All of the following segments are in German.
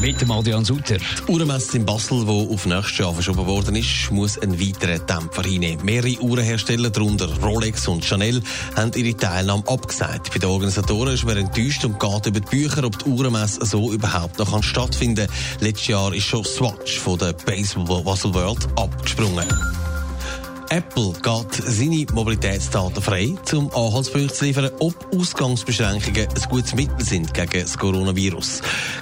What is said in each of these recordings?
Mit dem Adrian Sutter. Die Uhrenmesse in Basel, die auf nächstes Jahr verschoben worden ist, muss einen weiteren Dämpfer hinnehmen. Mehrere Uhrenhersteller, darunter Rolex und Chanel, haben ihre Teilnahme abgesagt. Bei den Organisatoren ist man enttäuscht und geht über die Bücher, ob die Uhrenmesse so überhaupt noch stattfinden kann. Letztes Jahr ist schon Swatch von der Basel World abgesprungen. Apple geht seine Mobilitätsdaten frei, um Anhaltspunkte zu liefern, ob Ausgangsbeschränkungen ein gutes Mittel sind gegen das Coronavirus.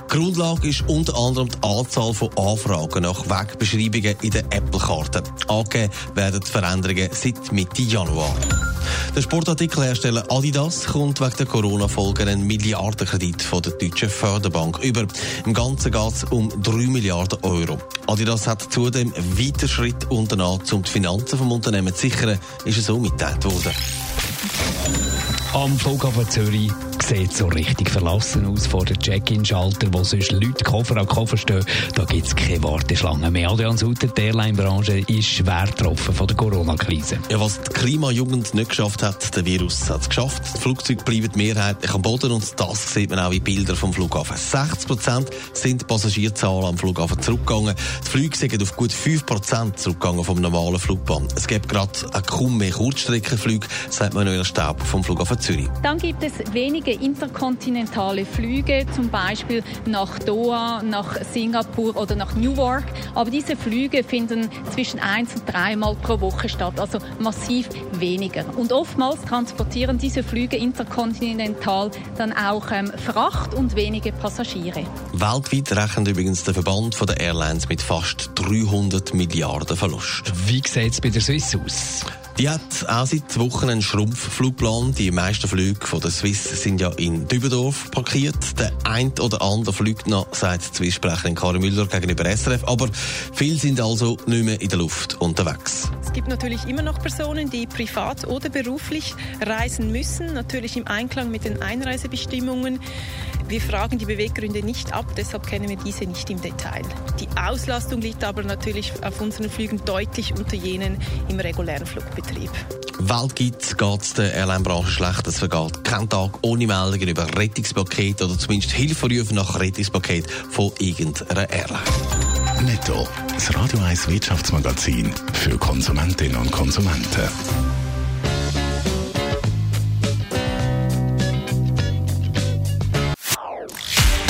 Grundlage ist unter anderem die Anzahl von Anfragen nach Wegbeschreibungen in der Apple-Karte. Angegeben werden die Veränderungen seit Mitte Januar. Der Sportartikelhersteller Adidas kommt wegen der Corona-Folgen einen Milliardenkredit von der deutschen Förderbank über. Im Ganzen geht es um 3 Milliarden Euro. Adidas hat zudem weiter Schritt unternommen, um die Finanzen vom Unternehmen zu sichern, ist es so mitgeteilt worden. Am Flughafen Zürich sieht so richtig verlassen aus vor der Check-in-Schalter, wo sonst Leute Koffer an Koffer stehen. Da gibt es keine Warteschlange mehr. Adrian Sutter, die Airline-Branche ist schwer getroffen von der Corona-Krise. Ja, was die Klimajugend nicht geschafft hat, der Virus hat es geschafft. Die Flugzeuge bleiben mehrheitlich am Boden und das sieht man auch in Bildern vom Flughafen. 60 Prozent sind die Passagierzahlen am Flughafen zurückgegangen. Die Flüge sind auf gut 5 Prozent zurückgegangen vom normalen Flugbahn. Es gibt gerade kaum mehr Kurzstreckenflüge, sagt Manuel Staub vom Flughafen Zürich. Dann gibt es wenige interkontinentale Flüge, zum Beispiel nach Doha, nach Singapur oder nach Newark. Aber diese Flüge finden zwischen eins und dreimal pro Woche statt, also massiv weniger. Und oftmals transportieren diese Flüge interkontinental dann auch ähm, Fracht und wenige Passagiere. Weltweit rechnet übrigens der Verband der Airlines mit fast 300 Milliarden Verlust. Wie sieht es bei der Swiss aus? Die hat auch seit Wochen einen Schrumpfflugplan. Die meisten Flüge von der Swiss sind ja in Dübendorf parkiert. Der ein oder andere fliegt noch, sagt Swiss-Sprecherin Karin Müller gegenüber SRF. Aber viele sind also nicht mehr in der Luft unterwegs. Es gibt natürlich immer noch Personen, die privat oder beruflich reisen müssen, natürlich im Einklang mit den Einreisebestimmungen. Wir fragen die Beweggründe nicht ab, deshalb kennen wir diese nicht im Detail. Die Auslastung liegt aber natürlich auf unseren Flügen deutlich unter jenen im regulären Flugbetrieb. Weltweit geht es der Airline-Branche schlecht. Es vergeht kein Tag ohne Meldungen über Rettungspaket oder zumindest Hilferufe nach Rettungspaket von irgendeiner Airline. Netto, das Radio 1 Wirtschaftsmagazin für Konsumentinnen und Konsumenten.